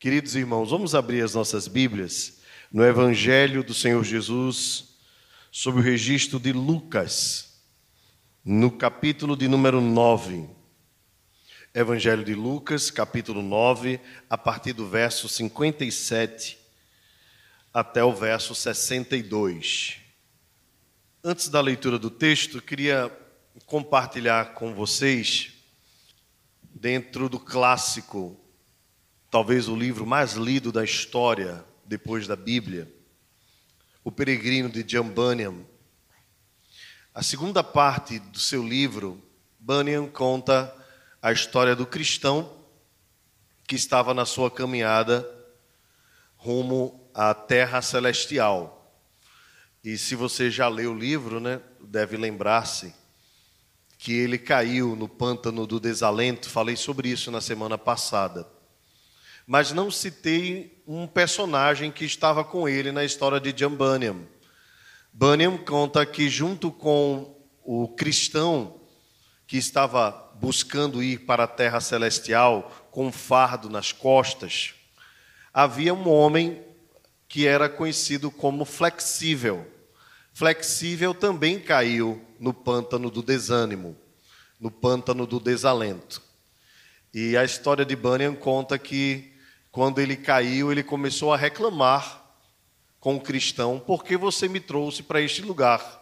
Queridos irmãos, vamos abrir as nossas Bíblias no Evangelho do Senhor Jesus, sob o registro de Lucas, no capítulo de número 9. Evangelho de Lucas, capítulo 9, a partir do verso 57 até o verso 62. Antes da leitura do texto, queria compartilhar com vocês, dentro do clássico talvez o livro mais lido da história depois da Bíblia, O Peregrino de John Bunyan. A segunda parte do seu livro, Bunyan conta a história do cristão que estava na sua caminhada rumo à terra celestial. E se você já leu o livro, né, deve lembrar-se que ele caiu no pântano do desalento. Falei sobre isso na semana passada mas não citei um personagem que estava com ele na história de John Bunyan. Bunyan conta que, junto com o cristão que estava buscando ir para a terra celestial com um fardo nas costas, havia um homem que era conhecido como flexível. Flexível também caiu no pântano do desânimo, no pântano do desalento. E a história de Bunyan conta que quando ele caiu, ele começou a reclamar com o cristão: por que você me trouxe para este lugar?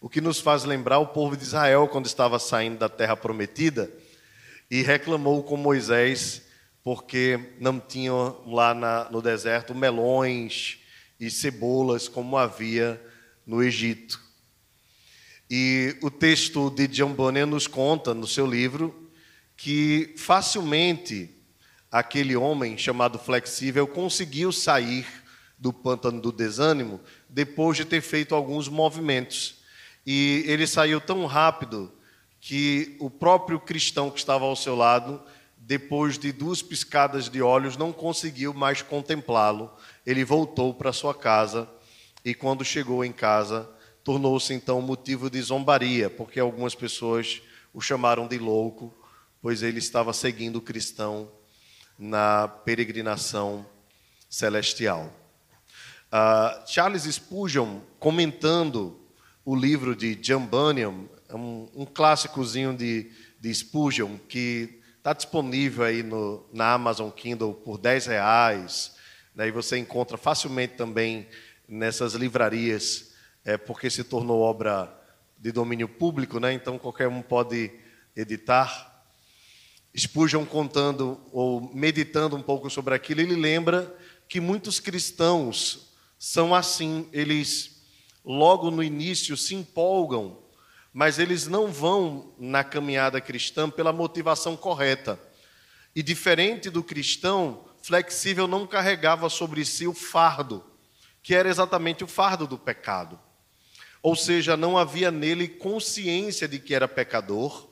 O que nos faz lembrar o povo de Israel quando estava saindo da terra prometida e reclamou com Moisés porque não tinham lá na, no deserto melões e cebolas como havia no Egito. E o texto de John Bunyan nos conta no seu livro que facilmente aquele homem chamado flexível conseguiu sair do pântano do desânimo depois de ter feito alguns movimentos. E ele saiu tão rápido que o próprio cristão que estava ao seu lado, depois de duas piscadas de olhos, não conseguiu mais contemplá-lo. Ele voltou para sua casa e, quando chegou em casa, tornou-se então motivo de zombaria, porque algumas pessoas o chamaram de louco, pois ele estava seguindo o cristão na peregrinação celestial. Uh, Charles Spurgeon, comentando o livro de John Bunyan, um, um clássicozinho de, de Spurgeon, que está disponível aí no, na Amazon Kindle por 10 reais, né, e você encontra facilmente também nessas livrarias, é, porque se tornou obra de domínio público, né, então qualquer um pode editar. Spurgeon contando ou meditando um pouco sobre aquilo, ele lembra que muitos cristãos são assim, eles logo no início se empolgam, mas eles não vão na caminhada cristã pela motivação correta. E diferente do cristão, flexível não carregava sobre si o fardo, que era exatamente o fardo do pecado. Ou seja, não havia nele consciência de que era pecador,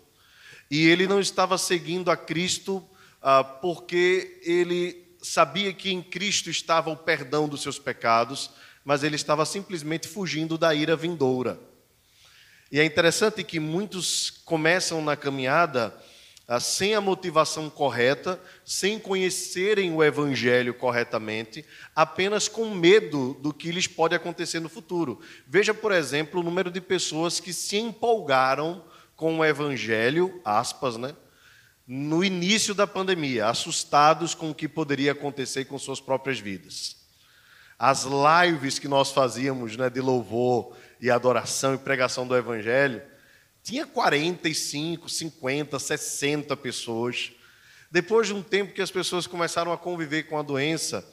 e ele não estava seguindo a Cristo ah, porque ele sabia que em Cristo estava o perdão dos seus pecados, mas ele estava simplesmente fugindo da ira vindoura. E é interessante que muitos começam na caminhada ah, sem a motivação correta, sem conhecerem o Evangelho corretamente, apenas com medo do que lhes pode acontecer no futuro. Veja, por exemplo, o número de pessoas que se empolgaram com o evangelho, aspas, né? No início da pandemia, assustados com o que poderia acontecer com suas próprias vidas. As lives que nós fazíamos, né, de louvor e adoração e pregação do evangelho, tinha 45, 50, 60 pessoas. Depois de um tempo que as pessoas começaram a conviver com a doença,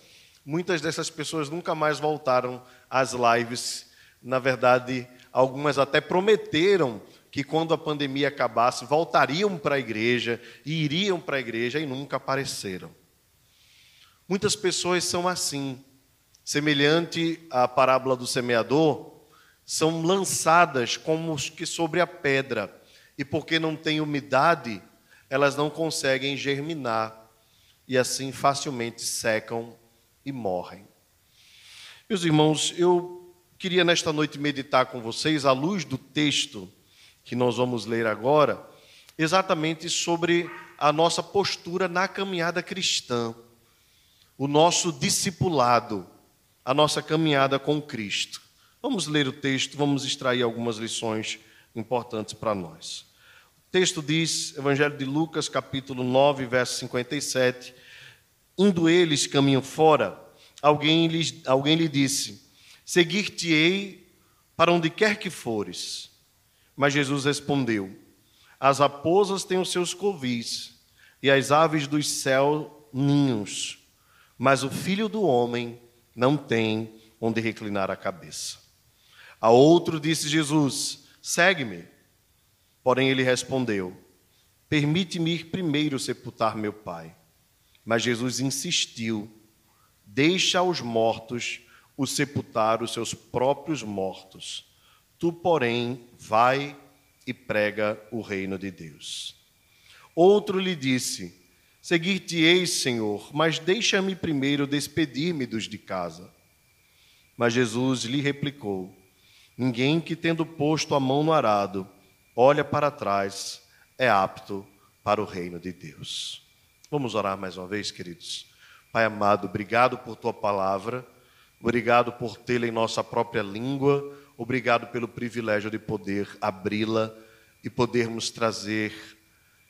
muitas dessas pessoas nunca mais voltaram às lives. Na verdade, algumas até prometeram que quando a pandemia acabasse, voltariam para a igreja e iriam para a igreja e nunca apareceram. Muitas pessoas são assim, semelhante à parábola do semeador, são lançadas como que sobre a pedra, e porque não têm umidade, elas não conseguem germinar e assim facilmente secam e morrem. Meus irmãos, eu queria nesta noite meditar com vocês, à luz do texto que nós vamos ler agora, exatamente sobre a nossa postura na caminhada cristã. o nosso discipulado, a nossa caminhada com Cristo. Vamos ler o texto, vamos extrair algumas lições importantes para nós. O texto diz, Evangelho de Lucas, capítulo 9, verso 57, indo eles caminho fora, alguém, lhes, alguém lhe disse, seguir-te-ei para onde quer que fores. Mas Jesus respondeu, as raposas têm os seus covis, e as aves dos céus ninhos, mas o filho do homem não tem onde reclinar a cabeça. A outro disse Jesus: Segue-me. Porém ele respondeu: Permite-me ir primeiro sepultar meu pai. Mas Jesus insistiu: Deixa aos mortos o sepultar os seus próprios mortos. Tu, porém, vai e prega o reino de Deus. Outro lhe disse: Seguir-te-ei, Senhor, mas deixa-me primeiro despedir-me dos de casa. Mas Jesus lhe replicou: Ninguém que, tendo posto a mão no arado, olha para trás, é apto para o reino de Deus. Vamos orar mais uma vez, queridos. Pai amado, obrigado por tua palavra, obrigado por tê-la em nossa própria língua, obrigado pelo privilégio de poder abri-la e podermos trazer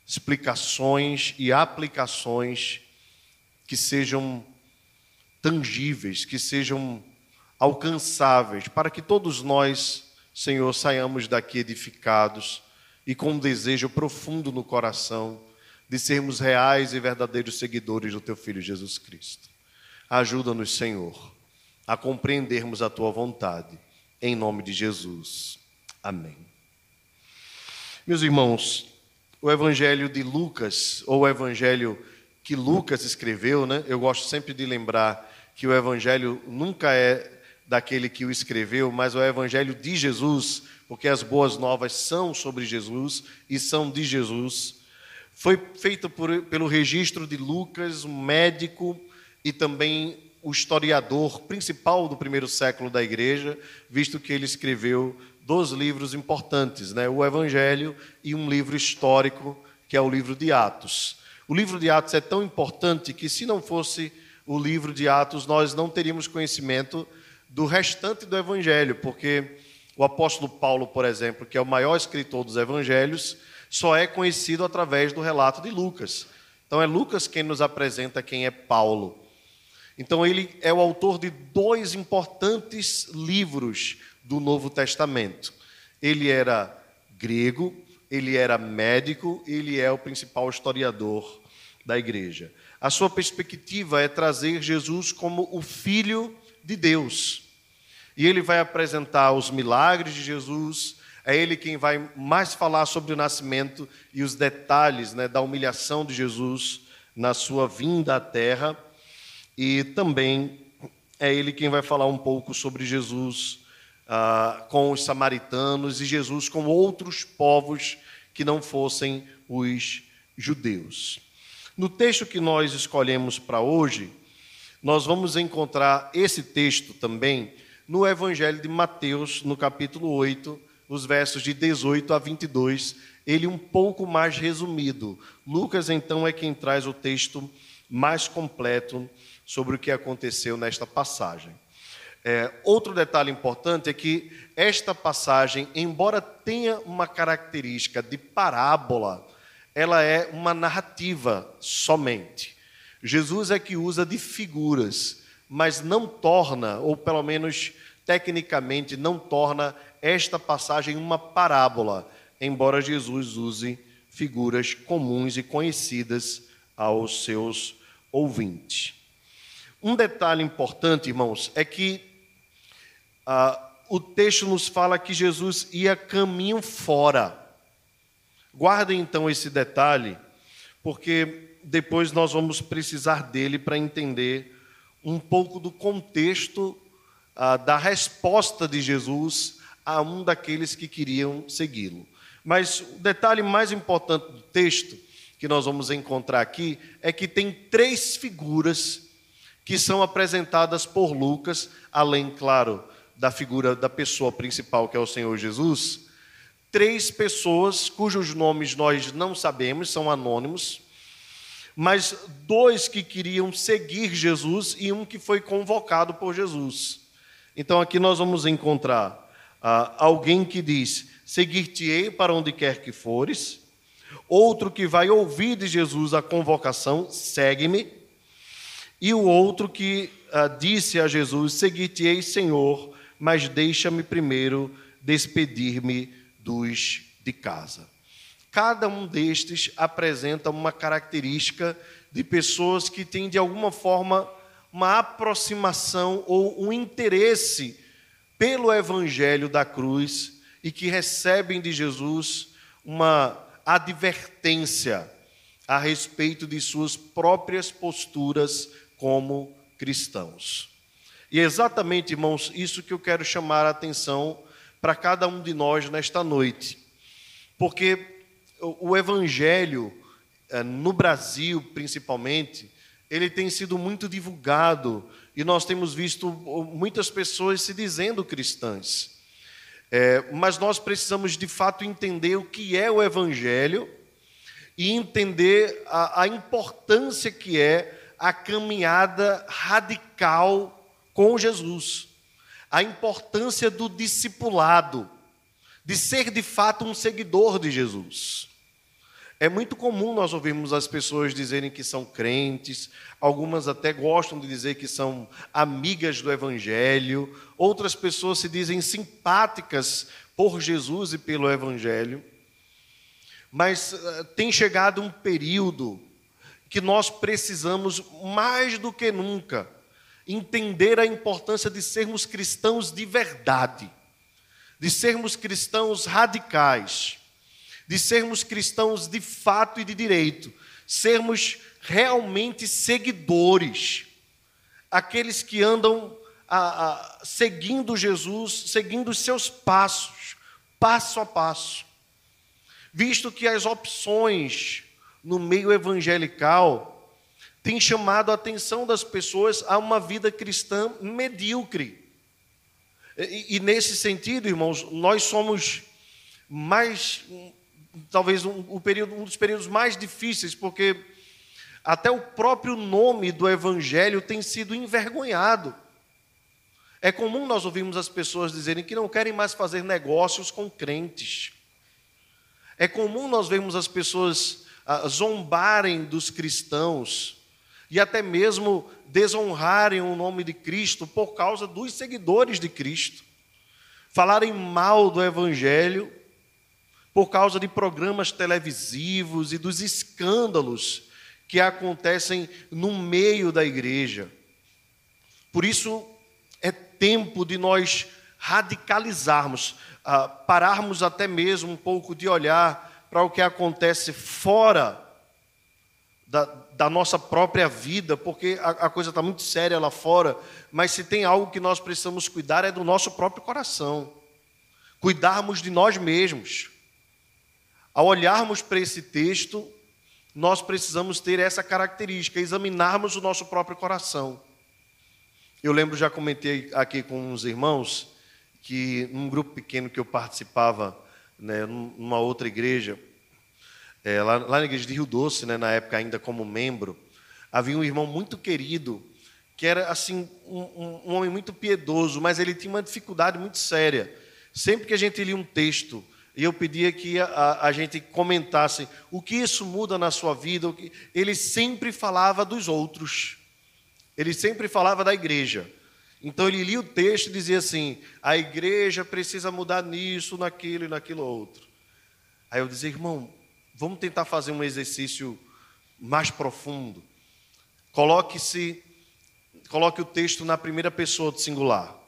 explicações e aplicações que sejam tangíveis, que sejam alcançáveis, para que todos nós, Senhor, saiamos daqui edificados e com um desejo profundo no coração de sermos reais e verdadeiros seguidores do Teu Filho Jesus Cristo. Ajuda-nos, Senhor, a compreendermos a Tua vontade, em nome de Jesus. Amém. Meus irmãos, o Evangelho de Lucas, ou o Evangelho que Lucas escreveu, né? Eu gosto sempre de lembrar que o Evangelho nunca é daquele que o escreveu, mas o Evangelho de Jesus, porque as boas novas são sobre Jesus e são de Jesus. Foi feito por, pelo registro de Lucas, um médico e também o historiador principal do primeiro século da igreja, visto que ele escreveu dois livros importantes, né? o Evangelho e um livro histórico, que é o livro de Atos. O livro de Atos é tão importante que, se não fosse o livro de Atos, nós não teríamos conhecimento do restante do Evangelho, porque o apóstolo Paulo, por exemplo, que é o maior escritor dos Evangelhos, só é conhecido através do relato de Lucas. Então é Lucas quem nos apresenta quem é Paulo. Então ele é o autor de dois importantes livros do Novo Testamento. Ele era grego, ele era médico, ele é o principal historiador da igreja. A sua perspectiva é trazer Jesus como o filho de Deus. E ele vai apresentar os milagres de Jesus, é ele quem vai mais falar sobre o nascimento e os detalhes né, da humilhação de Jesus na sua vinda à terra. E também é ele quem vai falar um pouco sobre Jesus ah, com os samaritanos e Jesus com outros povos que não fossem os judeus. No texto que nós escolhemos para hoje, nós vamos encontrar esse texto também no Evangelho de Mateus, no capítulo 8, os versos de 18 a 22, ele um pouco mais resumido. Lucas, então, é quem traz o texto mais completo sobre o que aconteceu nesta passagem. É, outro detalhe importante é que esta passagem, embora tenha uma característica de parábola, ela é uma narrativa somente. Jesus é que usa de figuras, mas não torna, ou pelo menos tecnicamente, não torna esta passagem uma parábola, embora Jesus use figuras comuns e conhecidas aos seus ouvintes. Um detalhe importante, irmãos, é que ah, o texto nos fala que Jesus ia caminho fora. Guardem então esse detalhe, porque depois nós vamos precisar dele para entender um pouco do contexto ah, da resposta de Jesus a um daqueles que queriam segui-lo. Mas o detalhe mais importante do texto que nós vamos encontrar aqui é que tem três figuras que são apresentadas por Lucas, além, claro, da figura da pessoa principal, que é o Senhor Jesus, três pessoas cujos nomes nós não sabemos, são anônimos, mas dois que queriam seguir Jesus e um que foi convocado por Jesus. Então aqui nós vamos encontrar ah, alguém que diz: Seguir-te-ei para onde quer que fores. Outro que vai ouvir de Jesus a convocação: Segue-me. E o outro que ah, disse a Jesus: Seguir-te-ei, Senhor, mas deixa-me primeiro despedir-me dos de casa. Cada um destes apresenta uma característica de pessoas que têm, de alguma forma, uma aproximação ou um interesse pelo Evangelho da cruz e que recebem de Jesus uma advertência a respeito de suas próprias posturas como cristãos. E é exatamente, irmãos, isso que eu quero chamar a atenção para cada um de nós nesta noite. Porque o evangelho eh, no Brasil, principalmente, ele tem sido muito divulgado e nós temos visto muitas pessoas se dizendo cristãs. É, mas nós precisamos de fato entender o que é o Evangelho e entender a, a importância que é a caminhada radical com Jesus, a importância do discipulado, de ser de fato um seguidor de Jesus. É muito comum nós ouvirmos as pessoas dizerem que são crentes, algumas até gostam de dizer que são amigas do Evangelho, outras pessoas se dizem simpáticas por Jesus e pelo Evangelho. Mas uh, tem chegado um período que nós precisamos, mais do que nunca, entender a importância de sermos cristãos de verdade, de sermos cristãos radicais de sermos cristãos de fato e de direito, sermos realmente seguidores, aqueles que andam a, a, seguindo Jesus, seguindo os seus passos, passo a passo. Visto que as opções no meio evangelical têm chamado a atenção das pessoas a uma vida cristã medíocre. E, e nesse sentido, irmãos, nós somos mais talvez um, um, período, um dos períodos mais difíceis, porque até o próprio nome do Evangelho tem sido envergonhado. É comum nós ouvirmos as pessoas dizerem que não querem mais fazer negócios com crentes. É comum nós vermos as pessoas zombarem dos cristãos e até mesmo desonrarem o nome de Cristo por causa dos seguidores de Cristo. Falarem mal do Evangelho por causa de programas televisivos e dos escândalos que acontecem no meio da igreja. Por isso, é tempo de nós radicalizarmos, ah, pararmos até mesmo um pouco de olhar para o que acontece fora da, da nossa própria vida, porque a, a coisa está muito séria lá fora, mas se tem algo que nós precisamos cuidar é do nosso próprio coração, cuidarmos de nós mesmos. Ao olharmos para esse texto, nós precisamos ter essa característica, examinarmos o nosso próprio coração. Eu lembro, já comentei aqui com uns irmãos, que num grupo pequeno que eu participava, né, numa outra igreja, é, lá, lá, na igreja de Rio Doce, né, na época ainda como membro, havia um irmão muito querido, que era assim um, um, homem muito piedoso, mas ele tinha uma dificuldade muito séria. Sempre que a gente lia um texto e eu pedia que a, a, gente comentasse o que isso muda na sua vida. Ele sempre falava dos outros. Ele sempre falava da igreja. Então ele lia o texto e dizia assim: a igreja precisa mudar nisso, naquilo e naquilo outro. Aí eu dizia, irmão, vamos tentar fazer um exercício mais profundo. Coloque-se, coloque o texto na primeira pessoa do singular.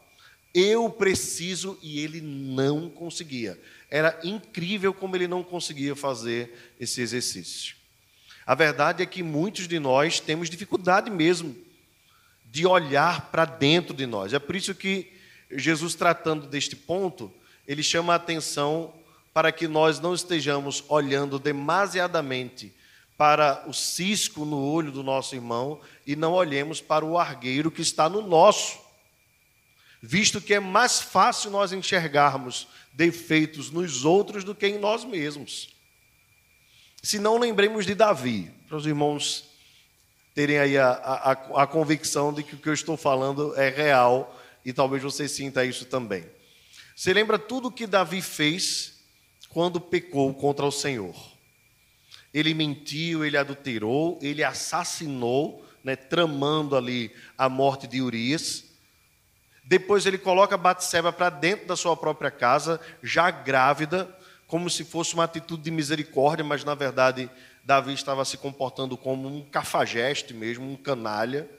Eu preciso e ele não conseguia. Era incrível como ele não conseguia fazer esse exercício. A verdade é que muitos de nós temos dificuldade mesmo de olhar para dentro de nós. É por isso que Jesus, tratando deste ponto, ele chama a atenção para que nós não estejamos olhando demasiadamente para o cisco no olho do nosso irmão e não olhemos para o argueiro que está no nosso visto que é mais fácil nós enxergarmos defeitos nos outros do que em nós mesmos. Se não lembremos de Davi, para os irmãos terem aí a, a, a convicção de que o que eu estou falando é real e talvez você sinta isso também. Você lembra tudo que Davi fez quando pecou contra o Senhor? Ele mentiu, ele adulterou, ele assassinou, né, tramando ali a morte de Urias. Depois ele coloca Batseba para dentro da sua própria casa, já grávida, como se fosse uma atitude de misericórdia, mas na verdade Davi estava se comportando como um cafajeste mesmo, um canalha.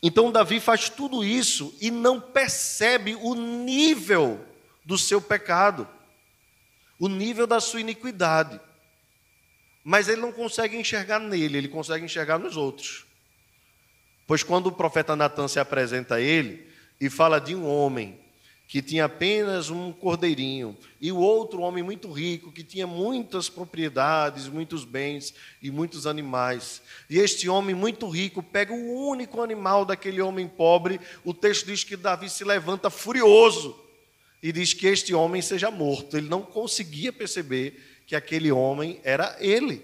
Então Davi faz tudo isso e não percebe o nível do seu pecado, o nível da sua iniquidade. Mas ele não consegue enxergar nele, ele consegue enxergar nos outros. Pois quando o profeta Natan se apresenta a ele e fala de um homem que tinha apenas um cordeirinho, e o outro homem muito rico, que tinha muitas propriedades, muitos bens e muitos animais. E este homem muito rico pega o único animal daquele homem pobre. O texto diz que Davi se levanta furioso e diz que este homem seja morto. Ele não conseguia perceber que aquele homem era ele,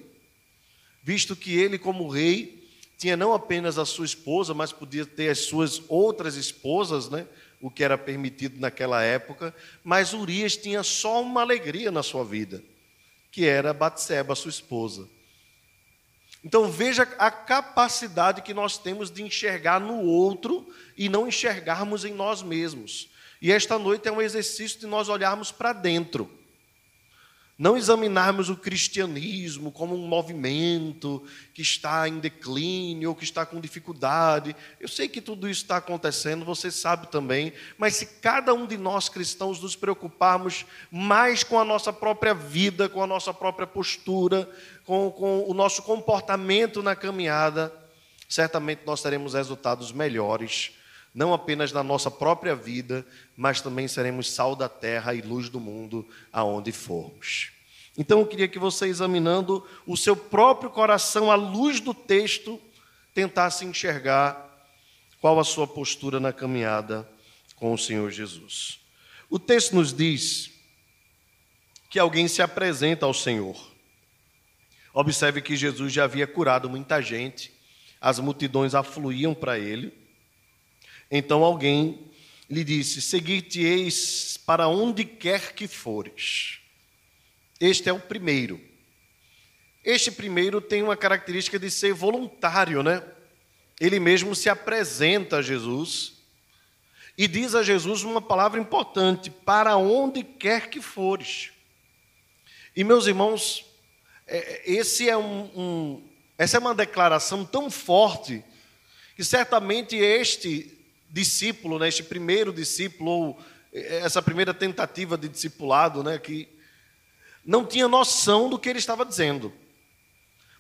visto que ele, como rei, tinha não apenas a sua esposa, mas podia ter as suas outras esposas, né? O que era permitido naquela época, mas Urias tinha só uma alegria na sua vida, que era Batseba, sua esposa. Então veja a capacidade que nós temos de enxergar no outro e não enxergarmos em nós mesmos. E esta noite é um exercício de nós olharmos para dentro não examinarmos o cristianismo como um movimento que está em declínio ou que está com dificuldade. Eu sei que tudo isso está acontecendo, você sabe também, mas se cada um de nós cristãos nos preocuparmos mais com a nossa própria vida, com a nossa própria postura, com, com o nosso comportamento na caminhada, certamente nós teremos resultados melhores não apenas na nossa própria vida, mas também seremos sal da terra e luz do mundo aonde formos. Então eu queria que você, examinando o seu próprio coração à luz do texto, tentasse enxergar qual a sua postura na caminhada com o Senhor Jesus. O texto nos diz que alguém se apresenta ao Senhor. Observe que Jesus já havia curado muita gente, as multidões afluíam para ele. Então alguém lhe disse: Seguir-te-eis para onde quer que fores. Este é o primeiro. Este primeiro tem uma característica de ser voluntário, né? Ele mesmo se apresenta a Jesus e diz a Jesus uma palavra importante: para onde quer que fores. E meus irmãos, é, esse é um, um, essa é uma declaração tão forte que certamente este discípulo, né, este primeiro discípulo, ou eh, essa primeira tentativa de discipulado, né, que não tinha noção do que ele estava dizendo,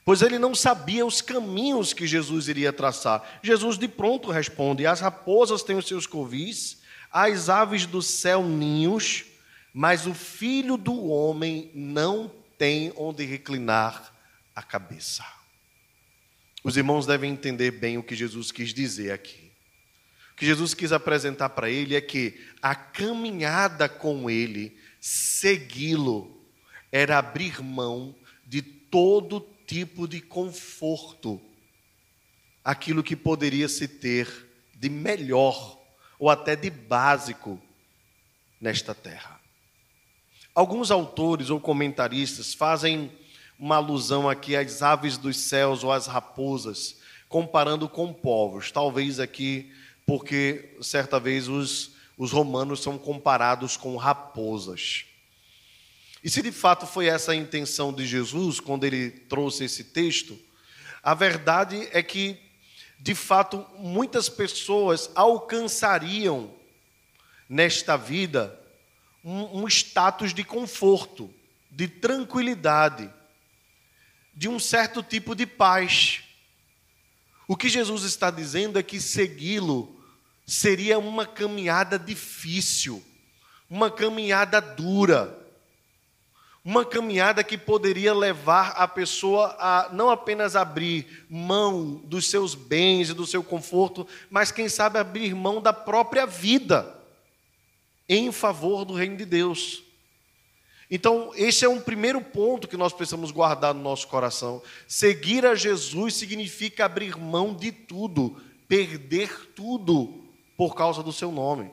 pois ele não sabia os caminhos que Jesus iria traçar. Jesus de pronto responde: As raposas têm os seus covis, as aves do céu ninhos, mas o filho do homem não tem onde reclinar a cabeça. Os irmãos devem entender bem o que Jesus quis dizer aqui que Jesus quis apresentar para ele é que a caminhada com ele, segui-lo, era abrir mão de todo tipo de conforto, aquilo que poderia se ter de melhor ou até de básico nesta terra. Alguns autores ou comentaristas fazem uma alusão aqui às aves dos céus ou às raposas, comparando com povos. Talvez aqui porque certa vez os, os romanos são comparados com raposas. E se de fato foi essa a intenção de Jesus quando ele trouxe esse texto, a verdade é que, de fato, muitas pessoas alcançariam nesta vida um, status de conforto, de tranquilidade, de um certo tipo de paz. O que Jesus está dizendo é que segui-lo seria uma caminhada difícil, uma caminhada dura, uma caminhada que poderia levar a pessoa a não apenas abrir mão dos seus bens e do seu conforto, mas quem sabe abrir mão da própria vida em favor do reino de Deus. Então, esse é um primeiro ponto que nós precisamos guardar no nosso coração. Seguir a Jesus significa abrir mão de tudo, perder tudo por causa do seu nome.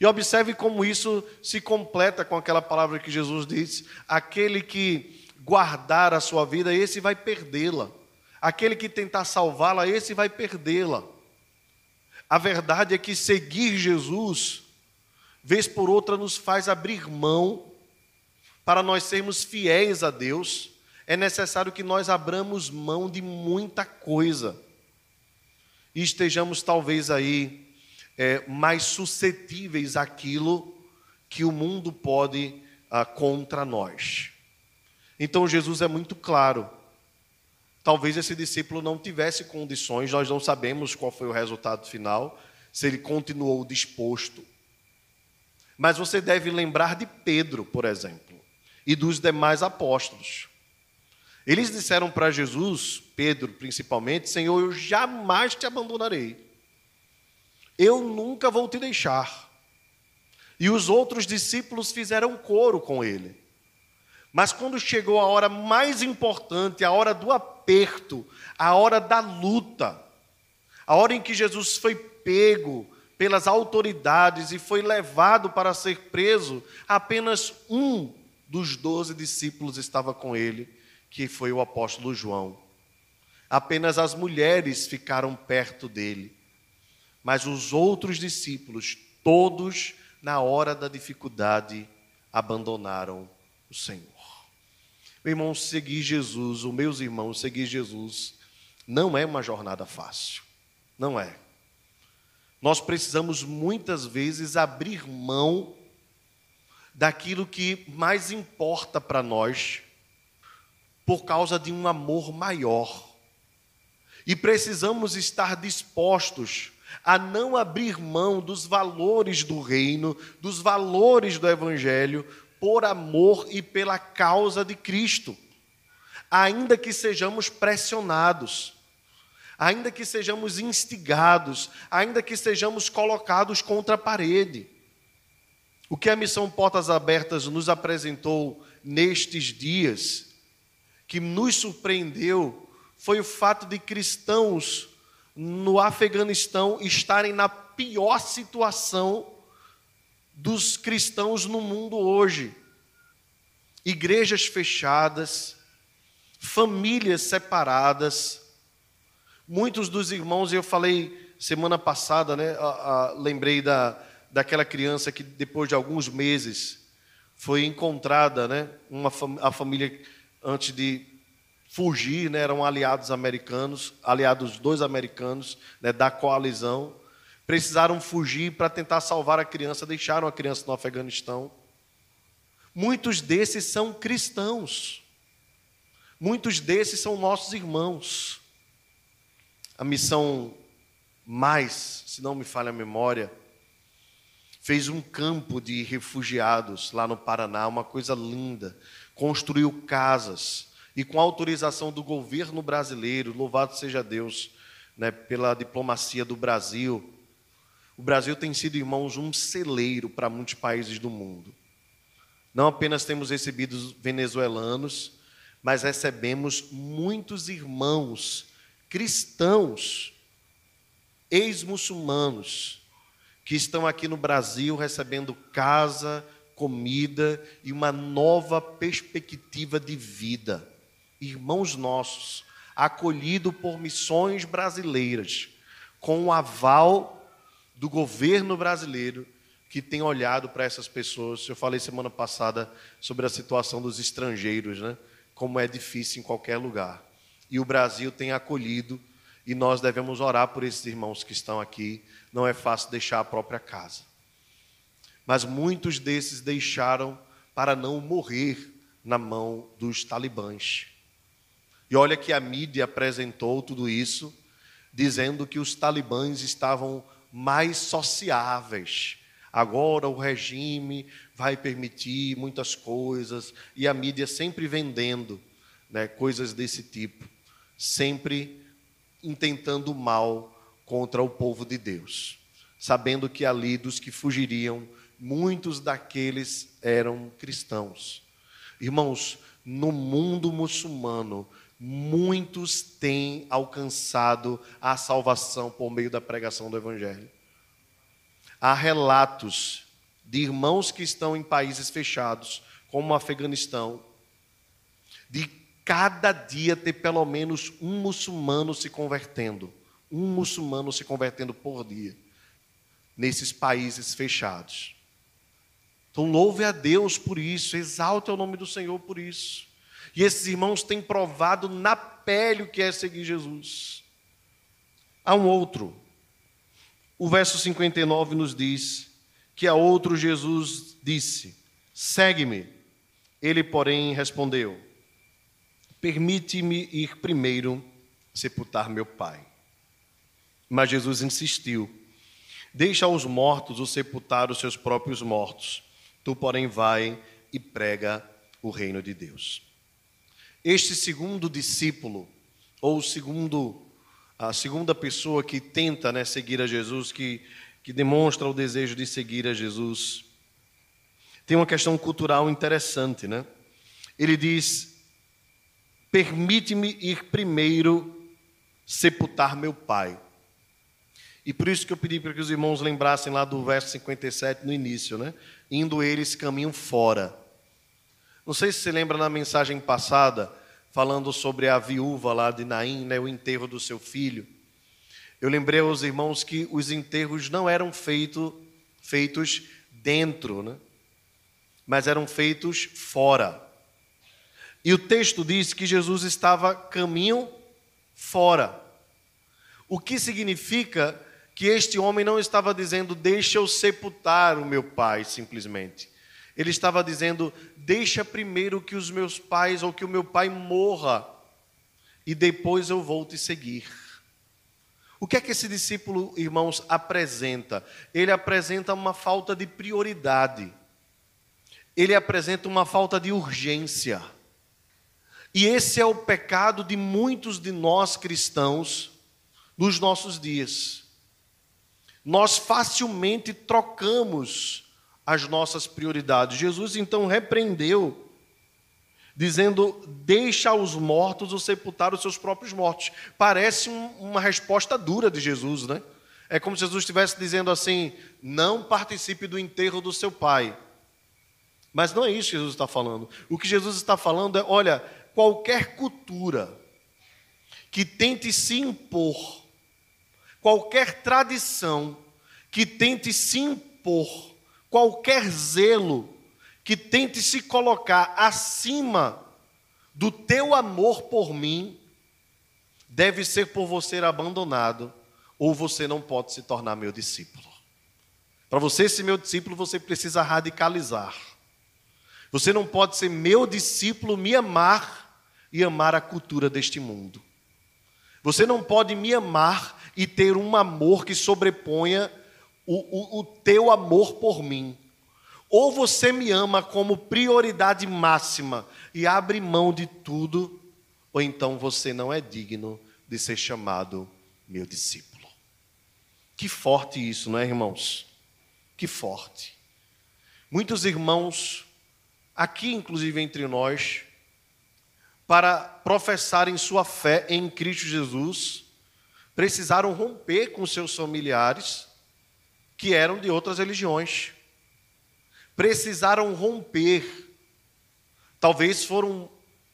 E observe como isso se completa com aquela palavra que Jesus disse: aquele que guardar a sua vida, esse vai perdê-la. Aquele que tentar salvá-la, esse vai perdê-la. A verdade é que seguir Jesus, vez por outra, nos faz abrir mão para nós sermos fiéis a Deus, é necessário que nós abramos mão de muita coisa e estejamos talvez aí é, mais suscetíveis àquilo que o mundo pode ah, contra nós. Então Jesus é muito claro. Talvez esse discípulo não tivesse condições, nós não sabemos qual foi o resultado final, se ele continuou disposto. Mas você deve lembrar de Pedro, por exemplo e dos demais apóstolos. Eles disseram para Jesus, Pedro principalmente: Senhor, eu jamais te abandonarei. Eu nunca vou te deixar. E os outros discípulos fizeram coro com ele. Mas quando chegou a hora mais importante, a hora do aperto, a hora da luta, a hora em que Jesus foi pego pelas autoridades e foi levado para ser preso, apenas um dos doze discípulos estava com ele, que foi o apóstolo João. Apenas as mulheres ficaram perto dele, mas os outros discípulos, todos, na hora da dificuldade, abandonaram o Senhor. Meu irmão, seguir Jesus, os meus irmãos, seguir Jesus, não é uma jornada fácil. Não é. Nós precisamos muitas vezes abrir mão daquilo que mais importa para nós, por causa de um amor maior. E precisamos estar dispostos a não abrir mão dos valores do reino, dos valores do evangelho, por amor e pela causa de Cristo. Ainda que sejamos pressionados, ainda que sejamos instigados, ainda que sejamos colocados contra a parede. O que a missão Portas Abertas nos apresentou nestes dias, que nos surpreendeu, foi o fato de cristãos no Afeganistão estarem na pior situação dos cristãos no mundo hoje. Igrejas fechadas, famílias separadas. Muitos dos irmãos, eu falei semana passada, né, a, a, lembrei da, daquela criança que depois de alguns meses foi encontrada, né? Uma a família antes de fugir, né? Eram aliados americanos, aliados dois americanos, né? Da coalizão, precisaram fugir para tentar salvar a criança, deixaram a criança no Afeganistão. Muitos desses são cristãos. Muitos desses são nossos irmãos. A missão mais, se não me falha a memória, fez um campo de refugiados lá no Paraná, uma coisa linda. Construiu casas e com autorização do governo brasileiro, louvado seja Deus, né, pela diplomacia do Brasil. O Brasil tem sido, irmãos, um celeiro para muitos países do mundo. Não apenas temos recebido venezuelanos, mas recebemos muitos irmãos cristãos, ex-muçulmanos, que estão aqui no Brasil recebendo casa, comida e uma nova perspectiva de vida. Irmãos nossos, acolhido por missões brasileiras, com o aval do governo brasileiro que tem olhado para essas pessoas. Eu falei semana passada sobre a situação dos estrangeiros, né? Como é difícil em qualquer lugar. E o Brasil tem acolhido e nós devemos orar por esses irmãos que estão aqui. Não é fácil deixar a própria casa. Mas muitos desses deixaram para não morrer na mão dos talibãs. E olha que a mídia apresentou tudo isso, dizendo que os talibãs estavam mais sociáveis. Agora o regime vai permitir muitas coisas, e a mídia sempre vendendo né, coisas desse tipo, sempre intentando mal contra o povo de Deus, sabendo que ali dos que fugiriam, muitos daqueles eram cristãos, Irmãos, no mundo muçulmano, muitos têm alcançado a salvação por meio da pregação do Evangelho. Há relatos de irmãos que estão em países fechados, como o Afeganistão, de cada dia ter pelo menos um muçulmano se convertendo. Um muçulmano se convertendo por dia, nesses países fechados. Então, louve a Deus por isso, exalte o nome do Senhor por isso. E esses irmãos têm provado na pele o que é seguir Jesus. Há um outro. O verso 59 nos diz que a outro Jesus disse: Segue-me. Ele, porém, respondeu: Permite-me ir primeiro sepultar meu pai. Mas Jesus insistiu: Deixa aos mortos o sepultar os seus próprios mortos. Tu, porém, vai e prega o reino de Deus. Este segundo discípulo, ou segundo a segunda pessoa que tenta né, seguir a Jesus, que, que demonstra o desejo de seguir a Jesus, tem uma questão cultural interessante, né? Ele diz: Permite-me ir primeiro sepultar meu pai. E por isso que eu pedi para que os irmãos lembrassem lá do verso 57 no início, né? Indo eles caminho fora. Não sei se você lembra na mensagem passada, falando sobre a viúva lá de Naim, né, o enterro do seu filho. Eu lembrei aos irmãos que os enterros não eram feito, feitos dentro, né? mas eram feitos fora. E o texto diz que Jesus estava caminho fora. O que significa que este homem não estava dizendo, deixa eu sepultar o meu pai, simplesmente. Ele estava dizendo, deixa primeiro que os meus pais ou que o meu pai morra, e depois eu vou te seguir. O que é que esse discípulo, irmãos, apresenta? Ele apresenta uma falta de prioridade, ele apresenta uma falta de urgência. E esse é o pecado de muitos de nós cristãos nos nossos dias nós facilmente trocamos as nossas prioridades. Jesus então repreendeu, dizendo: Deixa os mortos o sepultar os seus próprios mortos. Parece um, uma resposta dura de Jesus, né? É como se Jesus estivesse dizendo assim: Não participe do enterro do seu pai. Mas não é isso que Jesus está falando. O que Jesus está falando é: olha, qualquer cultura que tente se impor qualquer tradição que tente se impor, qualquer zelo que tente se colocar acima do teu amor por mim, deve ser por você abandonado, ou você não pode se tornar meu discípulo. Para você ser meu discípulo, você precisa radicalizar. Você não pode ser meu discípulo, me amar e amar a cultura deste mundo. Você não pode me amar e ter um amor que sobreponha o, o, o teu amor por mim. Ou você me ama como prioridade máxima e abre mão de tudo, ou então você não é digno de ser chamado meu discípulo. Que forte isso, não é, irmãos? Que forte. Muitos irmãos, aqui inclusive entre nós, para professarem sua fé em Cristo Jesus, precisaram romper com seus familiares que eram de outras religiões. Precisaram romper. Talvez foram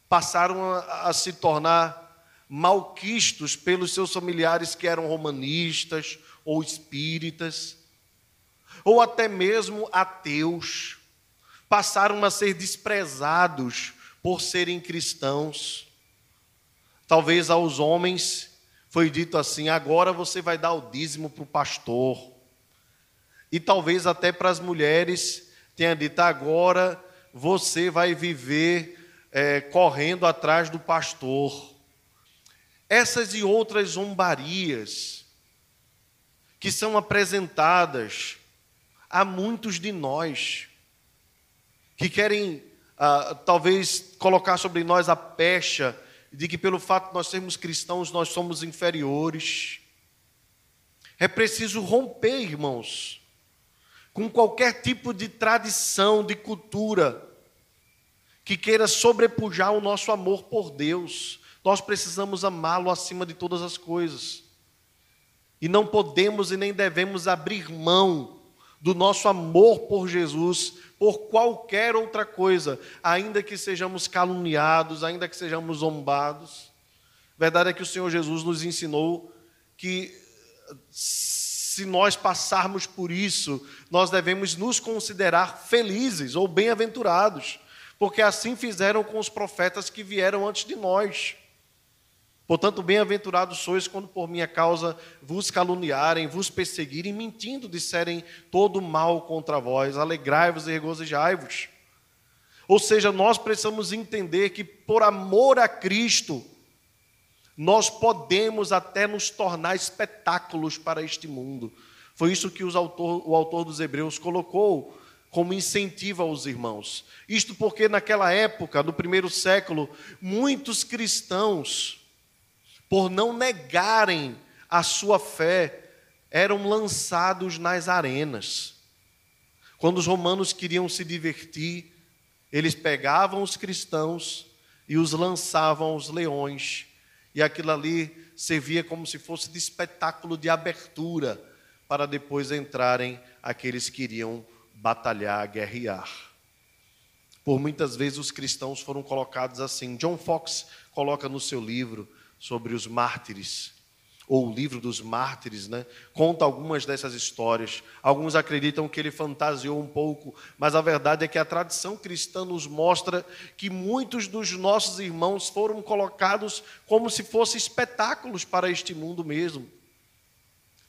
passaram a, a se tornar malquistos pelos seus familiares que eram romanistas ou espíritas, ou até mesmo ateus. Passaram a ser desprezados por serem cristãos. Talvez aos homens foi dito assim: agora você vai dar o dízimo para o pastor. E talvez até para as mulheres tenha dito: agora você vai viver é, correndo atrás do pastor. Essas e outras zombarias que são apresentadas a muitos de nós que querem ah, talvez colocar sobre nós a pecha de que pelo fato de nós sermos cristãos nós somos inferiores. É preciso romper, irmãos, com qualquer tipo de tradição, de cultura, que queira sobrepujar o nosso amor por Deus. Nós precisamos amá-lo acima de todas as coisas. E não podemos e nem devemos abrir mão do nosso amor por Jesus por qualquer outra coisa, ainda que sejamos caluniados, ainda que sejamos zombados. Verdade é que o Senhor Jesus nos ensinou que se nós passarmos por isso, nós devemos nos considerar felizes ou bem-aventurados, porque assim fizeram com os profetas que vieram antes de nós. Portanto, bem-aventurados sois quando por minha causa vos caluniarem, vos perseguirem, mentindo, disserem todo mal contra vós. Alegrai-vos e regozijai-vos. Ou seja, nós precisamos entender que por amor a Cristo, nós podemos até nos tornar espetáculos para este mundo. Foi isso que autor, o autor dos Hebreus colocou como incentivo aos irmãos. Isto porque naquela época, no primeiro século, muitos cristãos, por não negarem a sua fé, eram lançados nas arenas. Quando os romanos queriam se divertir, eles pegavam os cristãos e os lançavam aos leões e aquilo ali servia como se fosse de espetáculo de abertura para depois entrarem aqueles que iriam batalhar, guerrear. Por muitas vezes os cristãos foram colocados assim. John Fox coloca no seu livro sobre os mártires ou o livro dos mártires, né? conta algumas dessas histórias. Alguns acreditam que ele fantasiou um pouco, mas a verdade é que a tradição cristã nos mostra que muitos dos nossos irmãos foram colocados como se fossem espetáculos para este mundo mesmo.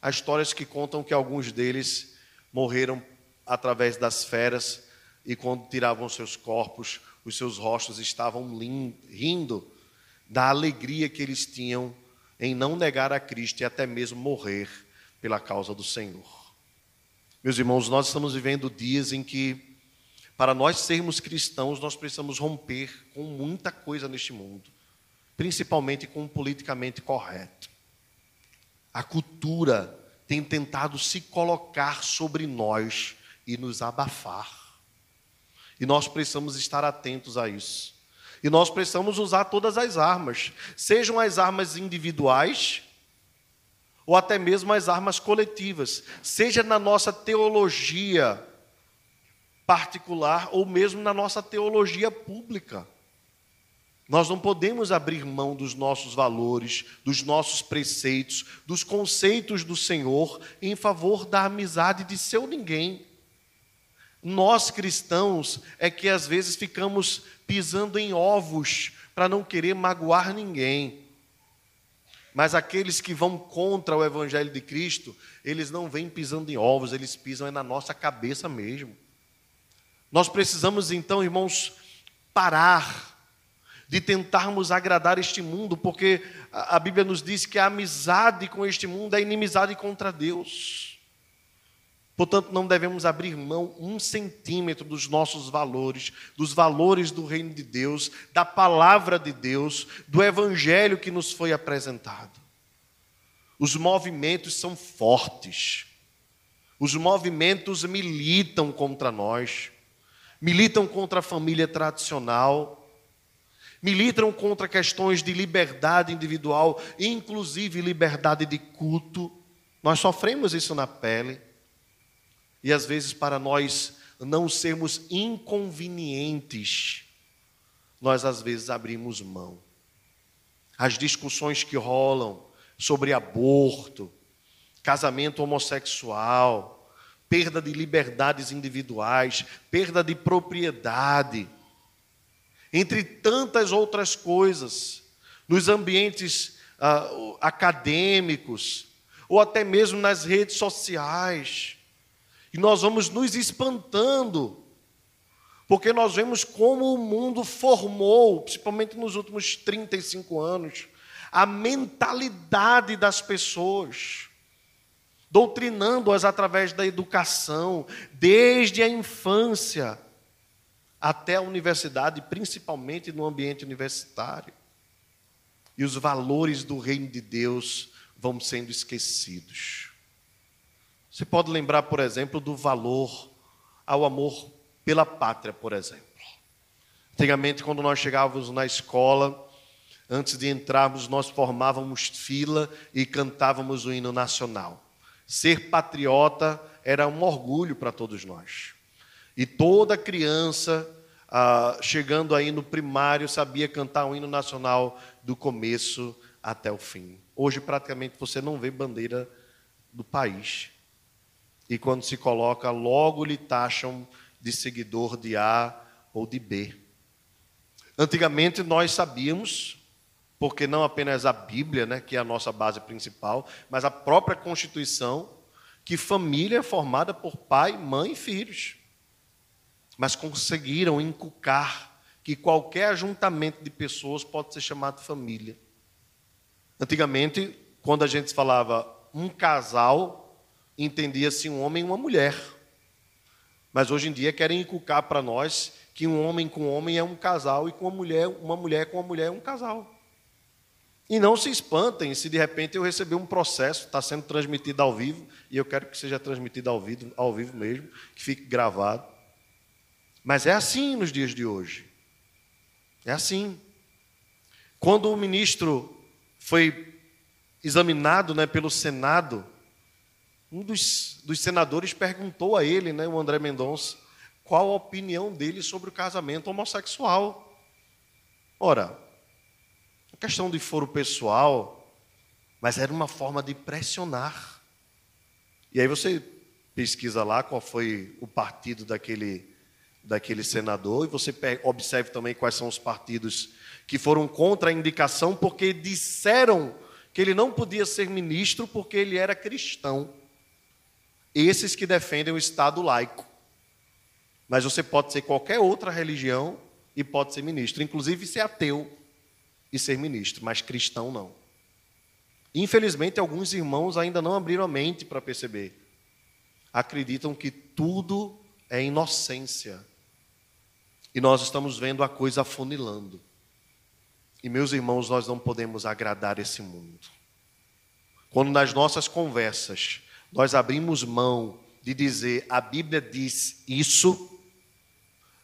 Há histórias que contam que alguns deles morreram através das feras e quando tiravam seus corpos, os seus rostos estavam rindo da alegria que eles tinham em não negar a Cristo e até mesmo morrer pela causa do Senhor. Meus irmãos, nós estamos vivendo dias em que, para nós sermos cristãos, nós precisamos romper com muita coisa neste mundo, principalmente com o politicamente correto. A cultura tem tentado se colocar sobre nós e nos abafar. E nós precisamos estar atentos a isso. E nós precisamos usar todas as armas, sejam as armas individuais ou até mesmo as armas coletivas, seja na nossa teologia particular ou mesmo na nossa teologia pública. Nós não podemos abrir mão dos nossos valores, dos nossos preceitos, dos conceitos do Senhor em favor da amizade de seu ninguém. Nós cristãos é que às vezes ficamos pisando em ovos para não querer magoar ninguém. Mas aqueles que vão contra o Evangelho de Cristo, eles não vêm pisando em ovos, eles pisam é na nossa cabeça mesmo. Nós precisamos então, irmãos, parar de tentarmos agradar este mundo, porque a Bíblia nos diz que a amizade com este mundo é inimizade contra Deus. Portanto, não devemos abrir mão um centímetro dos nossos valores, dos valores do reino de Deus, da palavra de Deus, do evangelho que nos foi apresentado. Os movimentos são fortes. Os movimentos militam contra nós, militam contra a família tradicional, militam contra questões de liberdade individual, inclusive liberdade de culto. Nós sofremos isso na pele. E às vezes, para nós não sermos inconvenientes, nós às vezes abrimos mão. As discussões que rolam sobre aborto, casamento homossexual, perda de liberdades individuais, perda de propriedade, entre tantas outras coisas, nos ambientes uh, acadêmicos, ou até mesmo nas redes sociais. E nós vamos nos espantando, porque nós vemos como o mundo formou, principalmente nos últimos 35 anos, a mentalidade das pessoas, doutrinando-as através da educação, desde a infância até a universidade, principalmente no ambiente universitário. E os valores do reino de Deus vão sendo esquecidos. Você pode lembrar, por exemplo, do valor ao amor pela pátria, por exemplo. Antigamente, quando nós chegávamos na escola, antes de entrarmos, nós formávamos fila e cantávamos o hino nacional. Ser patriota era um orgulho para todos nós. E toda criança, ah, chegando aí no primário, sabia cantar o hino nacional do começo até o fim. Hoje, praticamente, você não vê bandeira do país. E quando se coloca, logo lhe taxam de seguidor de A ou de B. Antigamente nós sabíamos, porque não apenas a Bíblia, né, que é a nossa base principal, mas a própria Constituição, que família é formada por pai, mãe e filhos. Mas conseguiram inculcar que qualquer ajuntamento de pessoas pode ser chamado família. Antigamente, quando a gente falava um casal, entendia-se um homem e uma mulher. Mas hoje em dia querem inculcar para nós que um homem com homem é um casal e com uma mulher, uma mulher com uma mulher é um casal. E não se espantem se de repente eu receber um processo, está sendo transmitido ao vivo, e eu quero que seja transmitido ao vivo, ao vivo mesmo, que fique gravado. Mas é assim nos dias de hoje. É assim. Quando o ministro foi examinado né, pelo Senado, um dos, dos senadores perguntou a ele, né, o André Mendonça, qual a opinião dele sobre o casamento homossexual. Ora, a questão de foro pessoal, mas era uma forma de pressionar. E aí você pesquisa lá qual foi o partido daquele, daquele senador, e você observe também quais são os partidos que foram contra a indicação, porque disseram que ele não podia ser ministro porque ele era cristão esses que defendem o Estado laico. Mas você pode ser qualquer outra religião e pode ser ministro, inclusive ser ateu e ser ministro, mas cristão não. Infelizmente, alguns irmãos ainda não abriram a mente para perceber. Acreditam que tudo é inocência. E nós estamos vendo a coisa afunilando. E, meus irmãos, nós não podemos agradar esse mundo. Quando nas nossas conversas nós abrimos mão de dizer a Bíblia diz isso,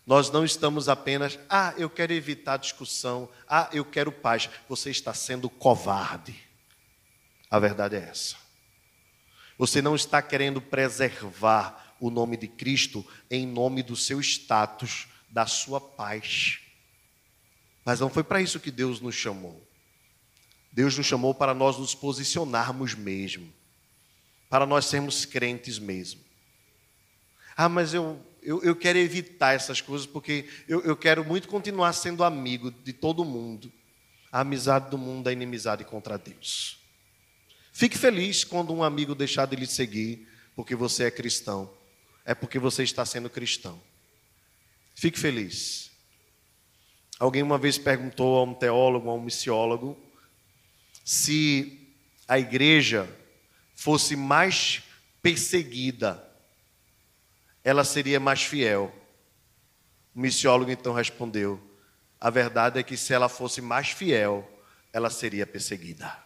nós não estamos apenas, ah, eu quero evitar discussão, ah, eu quero paz. Você está sendo covarde. A verdade é essa. Você não está querendo preservar o nome de Cristo em nome do seu status, da sua paz. Mas não foi para isso que Deus nos chamou. Deus nos chamou para nós nos posicionarmos mesmo para nós sermos crentes mesmo. Ah, mas eu, eu, eu quero evitar essas coisas porque eu, eu quero muito continuar sendo amigo de todo mundo. A amizade do mundo é inimizade contra Deus. Fique feliz quando um amigo deixar de lhe seguir porque você é cristão. É porque você está sendo cristão. Fique feliz. Alguém uma vez perguntou a um teólogo, a um missiólogo, se a igreja fosse mais perseguida, ela seria mais fiel. O missiólogo então respondeu: a verdade é que se ela fosse mais fiel, ela seria perseguida.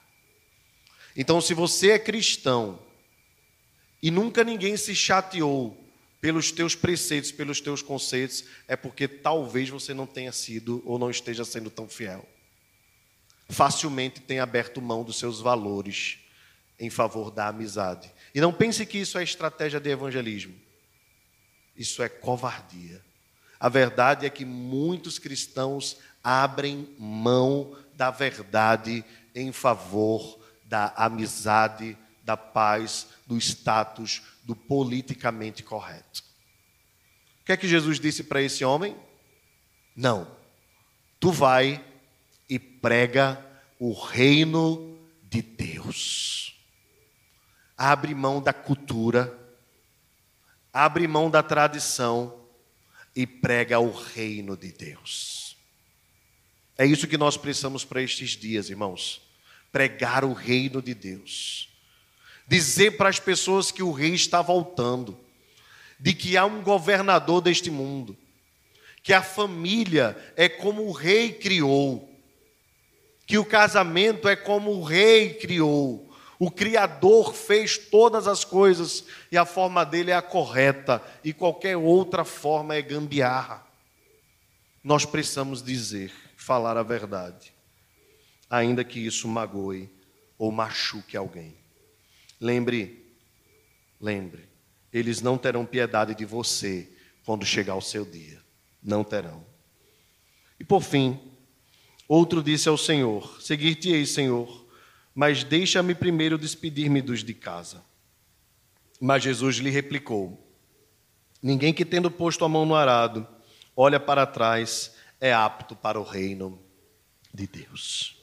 Então, se você é cristão e nunca ninguém se chateou pelos teus preceitos, pelos teus conceitos, é porque talvez você não tenha sido ou não esteja sendo tão fiel. Facilmente tem aberto mão dos seus valores em favor da amizade. E não pense que isso é estratégia de evangelismo. Isso é covardia. A verdade é que muitos cristãos abrem mão da verdade em favor da amizade, da paz, do status, do politicamente correto. O que é que Jesus disse para esse homem? Não. Tu vai e prega o reino de Deus abre mão da cultura, abre mão da tradição e prega o reino de Deus. É isso que nós precisamos para estes dias, irmãos. Pregar o reino de Deus. Dizer para as pessoas que o rei está voltando, de que há um governador deste mundo, que a família é como o rei criou, que o casamento é como o rei criou, o Criador fez todas as coisas e a forma dele é a correta, e qualquer outra forma é gambiarra. nós precisamos dizer, falar a verdade, ainda que isso magoe ou machuque alguém. Lembre, lembre, eles não terão piedade de você quando chegar o seu dia. Não terão. E por fim, outro disse ao Senhor: Seguir-te-ei, Senhor, mas deixa-me primeiro despedir-me dos de casa. Mas Jesus lhe replicou: Ninguém que tendo posto a mão no arado, olha para trás, é apto para o reino de Deus.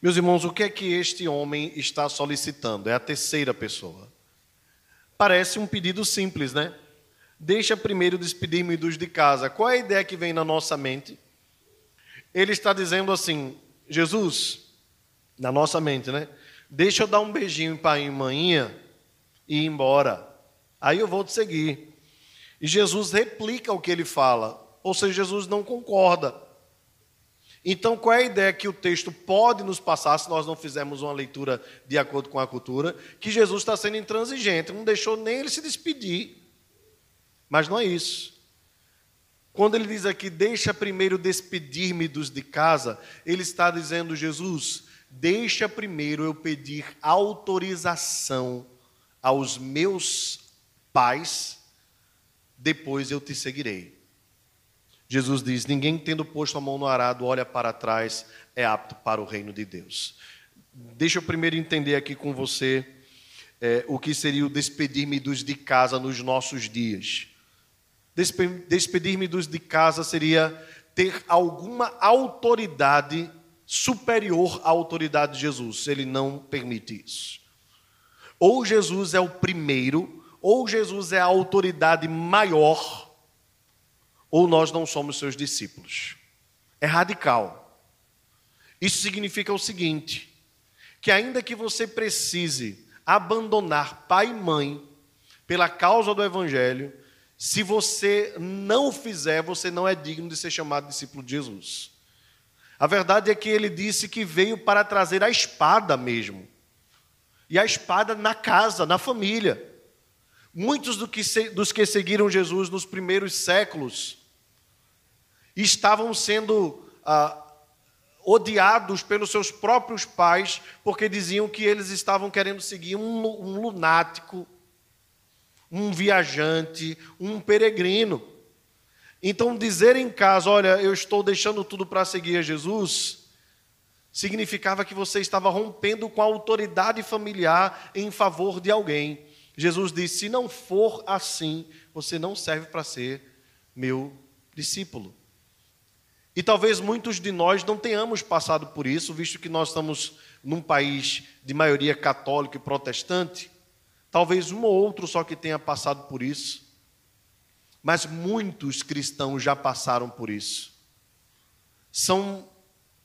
Meus irmãos, o que é que este homem está solicitando? É a terceira pessoa. Parece um pedido simples, né? Deixa primeiro despedir-me dos de casa. Qual é a ideia que vem na nossa mente? Ele está dizendo assim: Jesus, na nossa mente, né? Deixa eu dar um beijinho para a manhinha e ir embora. Aí eu vou te seguir. E Jesus replica o que ele fala, ou seja, Jesus não concorda. Então, qual é a ideia que o texto pode nos passar, se nós não fizermos uma leitura de acordo com a cultura? Que Jesus está sendo intransigente, não deixou nem ele se despedir. Mas não é isso. Quando ele diz aqui, deixa primeiro despedir-me dos de casa, ele está dizendo, Jesus, deixa primeiro eu pedir autorização aos meus pais, depois eu te seguirei. Jesus diz: Ninguém tendo posto a mão no arado olha para trás, é apto para o reino de Deus. Deixa eu primeiro entender aqui com você é, o que seria o despedir-me dos de casa nos nossos dias. Despedir-me dos de casa seria ter alguma autoridade superior à autoridade de Jesus. Ele não permite isso. Ou Jesus é o primeiro, ou Jesus é a autoridade maior ou nós não somos seus discípulos. É radical. Isso significa o seguinte: que ainda que você precise abandonar pai e mãe pela causa do evangelho, se você não fizer, você não é digno de ser chamado discípulo de Jesus. A verdade é que ele disse que veio para trazer a espada mesmo. E a espada na casa, na família. Muitos do que, dos que seguiram Jesus nos primeiros séculos estavam sendo ah, odiados pelos seus próprios pais, porque diziam que eles estavam querendo seguir um, um lunático, um viajante, um peregrino. Então, dizer em casa, olha, eu estou deixando tudo para seguir a Jesus, significava que você estava rompendo com a autoridade familiar em favor de alguém. Jesus disse: se não for assim, você não serve para ser meu discípulo. E talvez muitos de nós não tenhamos passado por isso, visto que nós estamos num país de maioria católica e protestante. Talvez um ou outro só que tenha passado por isso. Mas muitos cristãos já passaram por isso. São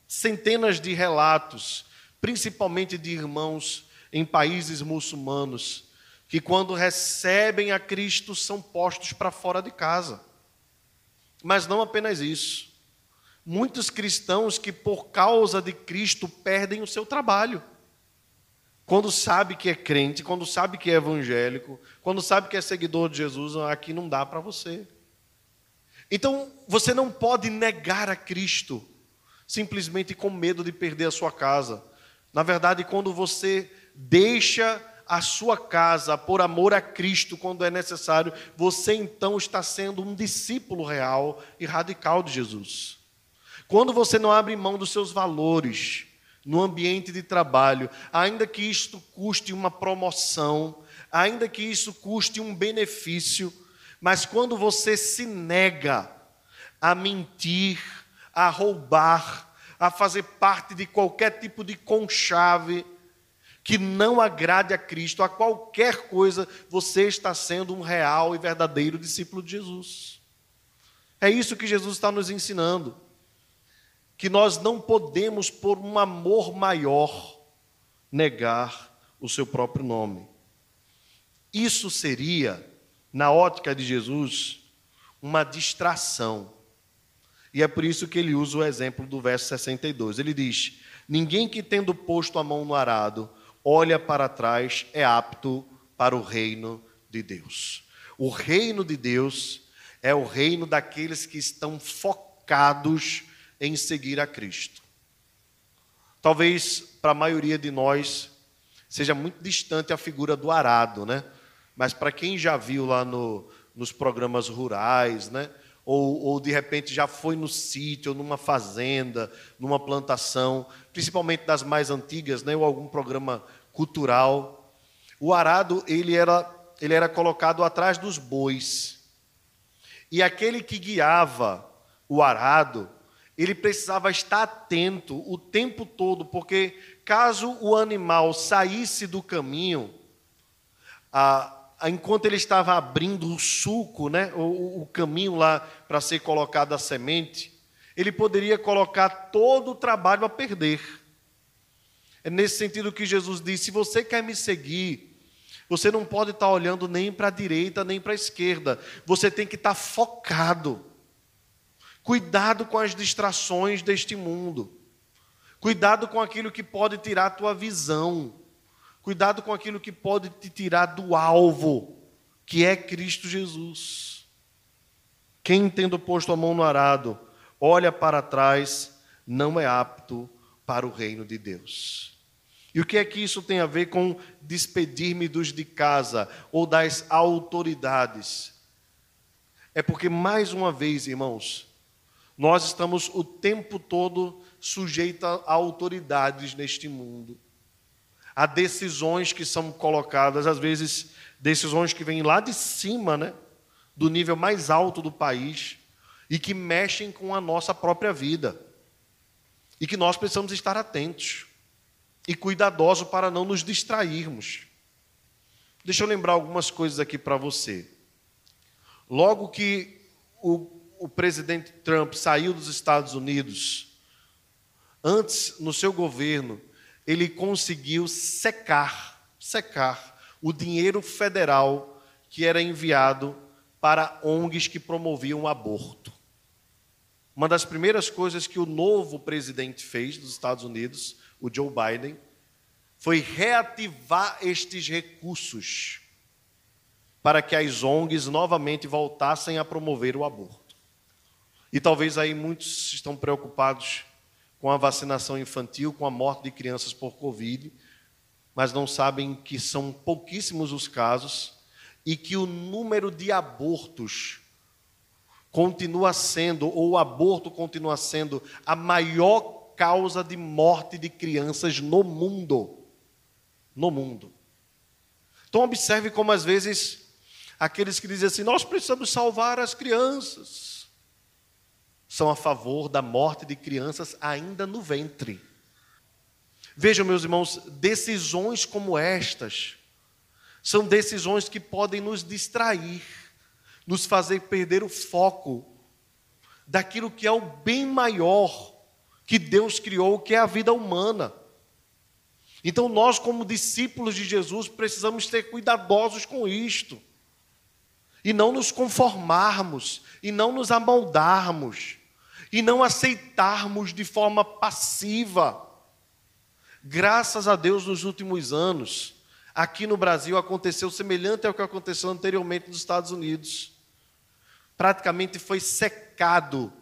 centenas de relatos, principalmente de irmãos em países muçulmanos, que quando recebem a Cristo são postos para fora de casa. Mas não apenas isso muitos cristãos que, por causa de Cristo, perdem o seu trabalho. Quando sabe que é crente, quando sabe que é evangélico, quando sabe que é seguidor de Jesus, aqui não dá para você. Então, você não pode negar a Cristo simplesmente com medo de perder a sua casa. Na verdade, quando você deixa a sua casa por amor a Cristo quando é necessário, você então está sendo um discípulo real e radical de Jesus. Quando você não abre mão dos seus valores no ambiente de trabalho, ainda que isto custe uma promoção, ainda que isso custe um benefício, mas quando você se nega a mentir, a roubar, a fazer parte de qualquer tipo de conchave que não agrade a Cristo, a qualquer coisa, você está sendo um real e verdadeiro discípulo de Jesus. É isso que Jesus está nos ensinando que nós não podemos, por um amor maior, negar o seu próprio nome. Isso seria, na ótica de Jesus, uma distração. E é por isso que ele usa o exemplo do verso 62. Ele diz: Ninguém que tendo posto a mão no arado, olha para trás, é apto para o reino de Deus. O reino de Deus é o reino daqueles que estão focados em seguir a Cristo. Talvez para a maioria de nós seja muito distante a figura do arado, né? Mas para quem já viu lá no, nos programas rurais, né? Ou, ou, de repente já foi no sítio, numa fazenda, numa plantação, principalmente das mais antigas, né? ou algum programa cultural. O arado ele era, ele era colocado atrás dos bois. E aquele que guiava o arado, ele precisava estar atento o tempo todo, porque caso o animal saísse do caminho, a, a, enquanto ele estava abrindo o suco, né, o, o caminho lá para ser colocada a semente, ele poderia colocar todo o trabalho a perder. É nesse sentido que Jesus disse: se você quer me seguir, você não pode estar olhando nem para a direita nem para a esquerda, você tem que estar focado. Cuidado com as distrações deste mundo. Cuidado com aquilo que pode tirar a tua visão. Cuidado com aquilo que pode te tirar do alvo, que é Cristo Jesus. Quem tendo posto a mão no arado, olha para trás, não é apto para o reino de Deus. E o que é que isso tem a ver com despedir-me dos de casa ou das autoridades? É porque, mais uma vez, irmãos, nós estamos o tempo todo sujeitos a autoridades neste mundo. Há decisões que são colocadas, às vezes decisões que vêm lá de cima, né, do nível mais alto do país, e que mexem com a nossa própria vida. E que nós precisamos estar atentos e cuidadosos para não nos distrairmos. Deixa eu lembrar algumas coisas aqui para você. Logo que o o presidente Trump saiu dos Estados Unidos, antes, no seu governo, ele conseguiu secar, secar o dinheiro federal que era enviado para ONGs que promoviam o aborto. Uma das primeiras coisas que o novo presidente fez dos Estados Unidos, o Joe Biden, foi reativar estes recursos para que as ONGs novamente voltassem a promover o aborto. E talvez aí muitos estão preocupados com a vacinação infantil, com a morte de crianças por Covid, mas não sabem que são pouquíssimos os casos e que o número de abortos continua sendo, ou o aborto continua sendo, a maior causa de morte de crianças no mundo. No mundo. Então, observe como às vezes aqueles que dizem assim: nós precisamos salvar as crianças são a favor da morte de crianças ainda no ventre. Vejam, meus irmãos, decisões como estas são decisões que podem nos distrair, nos fazer perder o foco daquilo que é o bem maior que Deus criou, que é a vida humana. Então, nós, como discípulos de Jesus, precisamos ser cuidadosos com isto, e não nos conformarmos, e não nos amoldarmos e não aceitarmos de forma passiva. Graças a Deus, nos últimos anos, aqui no Brasil aconteceu semelhante ao que aconteceu anteriormente nos Estados Unidos. Praticamente foi secado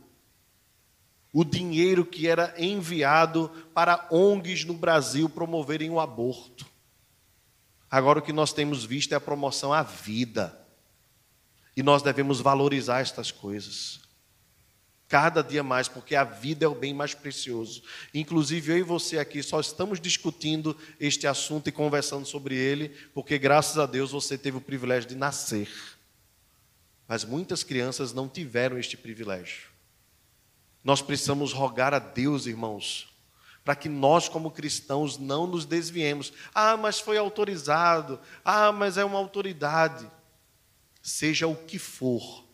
o dinheiro que era enviado para ONGs no Brasil promoverem o aborto. Agora o que nós temos visto é a promoção à vida. E nós devemos valorizar estas coisas. Cada dia mais, porque a vida é o bem mais precioso. Inclusive, eu e você aqui só estamos discutindo este assunto e conversando sobre ele, porque graças a Deus você teve o privilégio de nascer. Mas muitas crianças não tiveram este privilégio. Nós precisamos rogar a Deus, irmãos, para que nós, como cristãos, não nos desviemos. Ah, mas foi autorizado. Ah, mas é uma autoridade. Seja o que for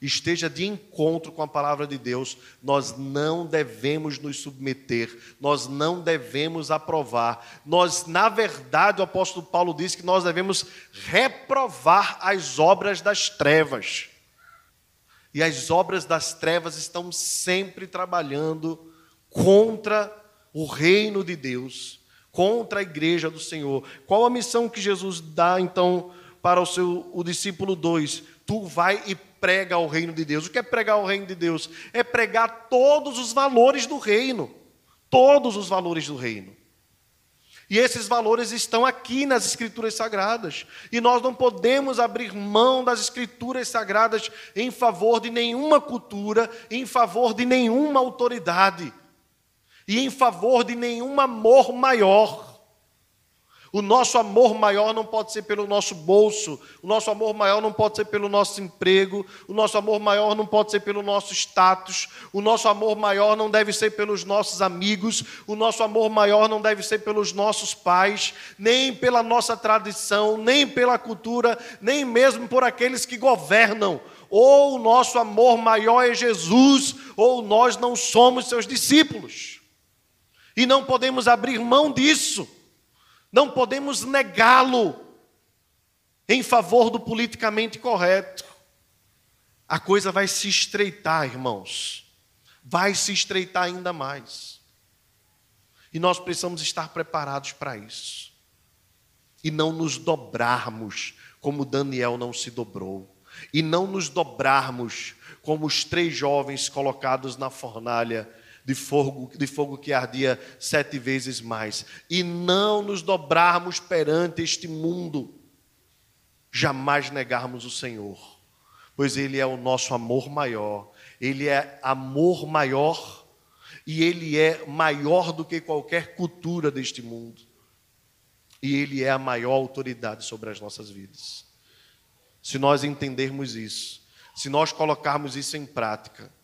esteja de encontro com a palavra de Deus, nós não devemos nos submeter, nós não devemos aprovar. Nós, na verdade, o apóstolo Paulo diz que nós devemos reprovar as obras das trevas. E as obras das trevas estão sempre trabalhando contra o reino de Deus, contra a igreja do Senhor. Qual a missão que Jesus dá então para o seu o discípulo 2: Tu vai e prega o reino de Deus. O que é pregar o reino de Deus? É pregar todos os valores do reino. Todos os valores do reino. E esses valores estão aqui nas Escrituras Sagradas. E nós não podemos abrir mão das Escrituras Sagradas em favor de nenhuma cultura, em favor de nenhuma autoridade e em favor de nenhum amor maior. O nosso amor maior não pode ser pelo nosso bolso, o nosso amor maior não pode ser pelo nosso emprego, o nosso amor maior não pode ser pelo nosso status, o nosso amor maior não deve ser pelos nossos amigos, o nosso amor maior não deve ser pelos nossos pais, nem pela nossa tradição, nem pela cultura, nem mesmo por aqueles que governam. Ou o nosso amor maior é Jesus, ou nós não somos seus discípulos. E não podemos abrir mão disso. Não podemos negá-lo em favor do politicamente correto. A coisa vai se estreitar, irmãos. Vai se estreitar ainda mais. E nós precisamos estar preparados para isso. E não nos dobrarmos como Daniel não se dobrou. E não nos dobrarmos como os três jovens colocados na fornalha de fogo, de fogo que ardia sete vezes mais, e não nos dobrarmos perante este mundo, jamais negarmos o Senhor, pois Ele é o nosso amor maior, Ele é amor maior, e Ele é maior do que qualquer cultura deste mundo, e Ele é a maior autoridade sobre as nossas vidas. Se nós entendermos isso, se nós colocarmos isso em prática,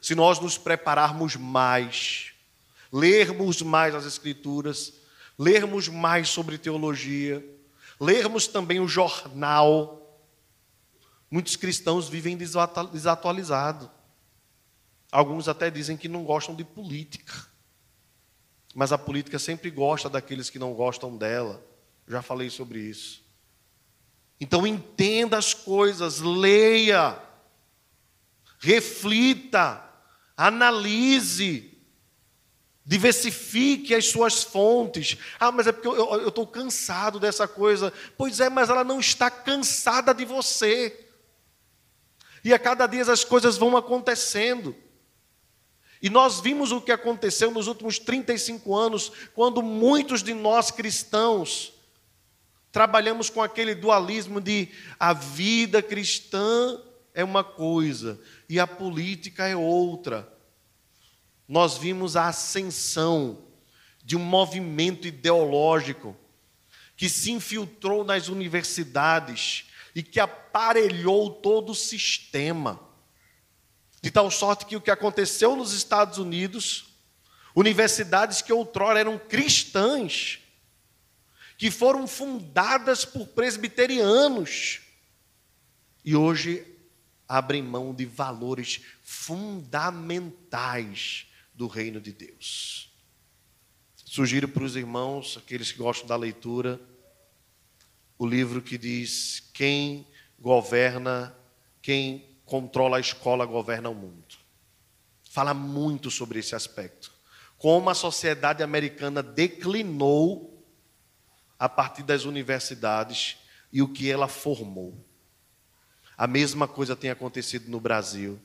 se nós nos prepararmos mais, lermos mais as Escrituras, lermos mais sobre teologia, lermos também o jornal. Muitos cristãos vivem desatualizados. Alguns até dizem que não gostam de política. Mas a política sempre gosta daqueles que não gostam dela. Já falei sobre isso. Então entenda as coisas, leia, reflita, analise, diversifique as suas fontes. Ah, mas é porque eu estou cansado dessa coisa. Pois é, mas ela não está cansada de você. E a cada dia as coisas vão acontecendo. E nós vimos o que aconteceu nos últimos 35 anos, quando muitos de nós cristãos trabalhamos com aquele dualismo de a vida cristã é uma coisa e a política é outra. Nós vimos a ascensão de um movimento ideológico que se infiltrou nas universidades e que aparelhou todo o sistema. De tal sorte que o que aconteceu nos Estados Unidos, universidades que outrora eram cristãs, que foram fundadas por presbiterianos, e hoje abrem mão de valores fundamentais do reino de Deus. Sugiro para os irmãos, aqueles que gostam da leitura, o livro que diz: Quem governa, quem controla a escola governa o mundo. Fala muito sobre esse aspecto. Como a sociedade americana declinou a partir das universidades e o que ela formou. A mesma coisa tem acontecido no Brasil.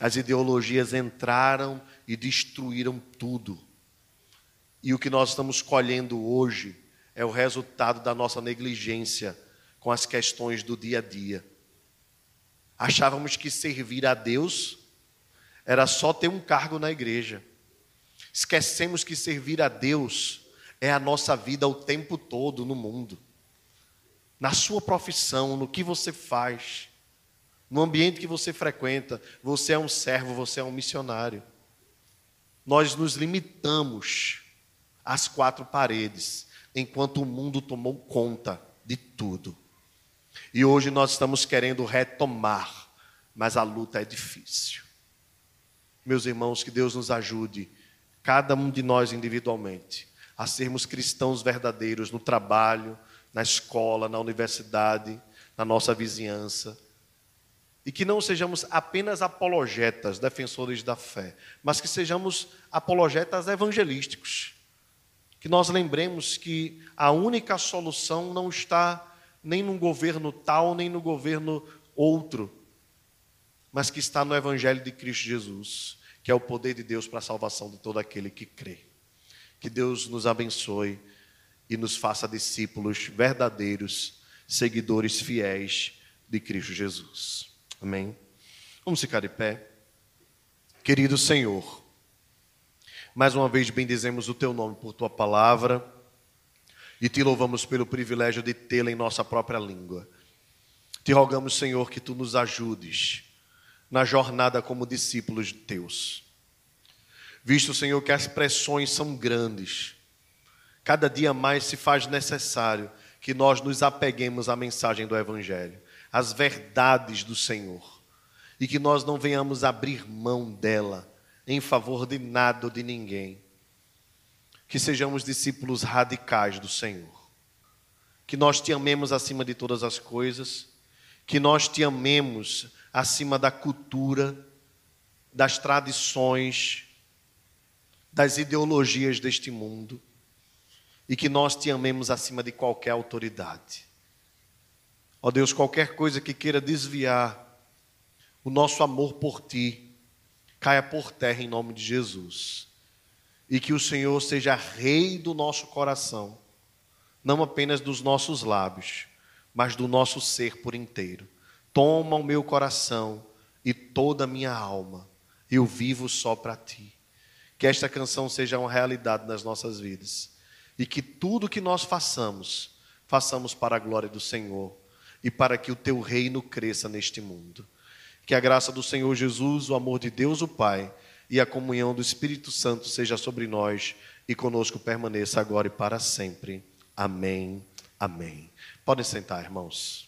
As ideologias entraram e destruíram tudo. E o que nós estamos colhendo hoje é o resultado da nossa negligência com as questões do dia a dia. Achávamos que servir a Deus era só ter um cargo na igreja. Esquecemos que servir a Deus é a nossa vida o tempo todo no mundo na sua profissão, no que você faz, no ambiente que você frequenta, você é um servo, você é um missionário. Nós nos limitamos às quatro paredes, enquanto o mundo tomou conta de tudo. E hoje nós estamos querendo retomar, mas a luta é difícil. Meus irmãos, que Deus nos ajude, cada um de nós individualmente, a sermos cristãos verdadeiros no trabalho, na escola, na universidade, na nossa vizinhança. E que não sejamos apenas apologetas, defensores da fé, mas que sejamos apologetas evangelísticos. Que nós lembremos que a única solução não está nem num governo tal, nem no governo outro, mas que está no Evangelho de Cristo Jesus, que é o poder de Deus para a salvação de todo aquele que crê. Que Deus nos abençoe e nos faça discípulos verdadeiros, seguidores fiéis de Cristo Jesus. Amém? Vamos ficar de pé. Querido Senhor, mais uma vez bendizemos o teu nome por tua palavra e te louvamos pelo privilégio de tê-la em nossa própria língua. Te rogamos, Senhor, que tu nos ajudes na jornada como discípulos teus. Visto, Senhor, que as pressões são grandes, cada dia mais se faz necessário que nós nos apeguemos à mensagem do Evangelho, às verdades do Senhor, e que nós não venhamos abrir mão dela em favor de nada ou de ninguém. Que sejamos discípulos radicais do Senhor. Que nós te amemos acima de todas as coisas. Que nós te amemos acima da cultura, das tradições, das ideologias deste mundo. E que nós te amemos acima de qualquer autoridade. Ó Deus, qualquer coisa que queira desviar o nosso amor por ti, caia por terra em nome de Jesus. E que o Senhor seja rei do nosso coração, não apenas dos nossos lábios, mas do nosso ser por inteiro. Toma o meu coração e toda a minha alma, eu vivo só para ti. Que esta canção seja uma realidade nas nossas vidas e que tudo que nós façamos, façamos para a glória do Senhor e para que o teu reino cresça neste mundo. Que a graça do Senhor Jesus, o amor de Deus o Pai e a comunhão do Espírito Santo seja sobre nós e conosco permaneça agora e para sempre. Amém. Amém. Podem sentar, irmãos.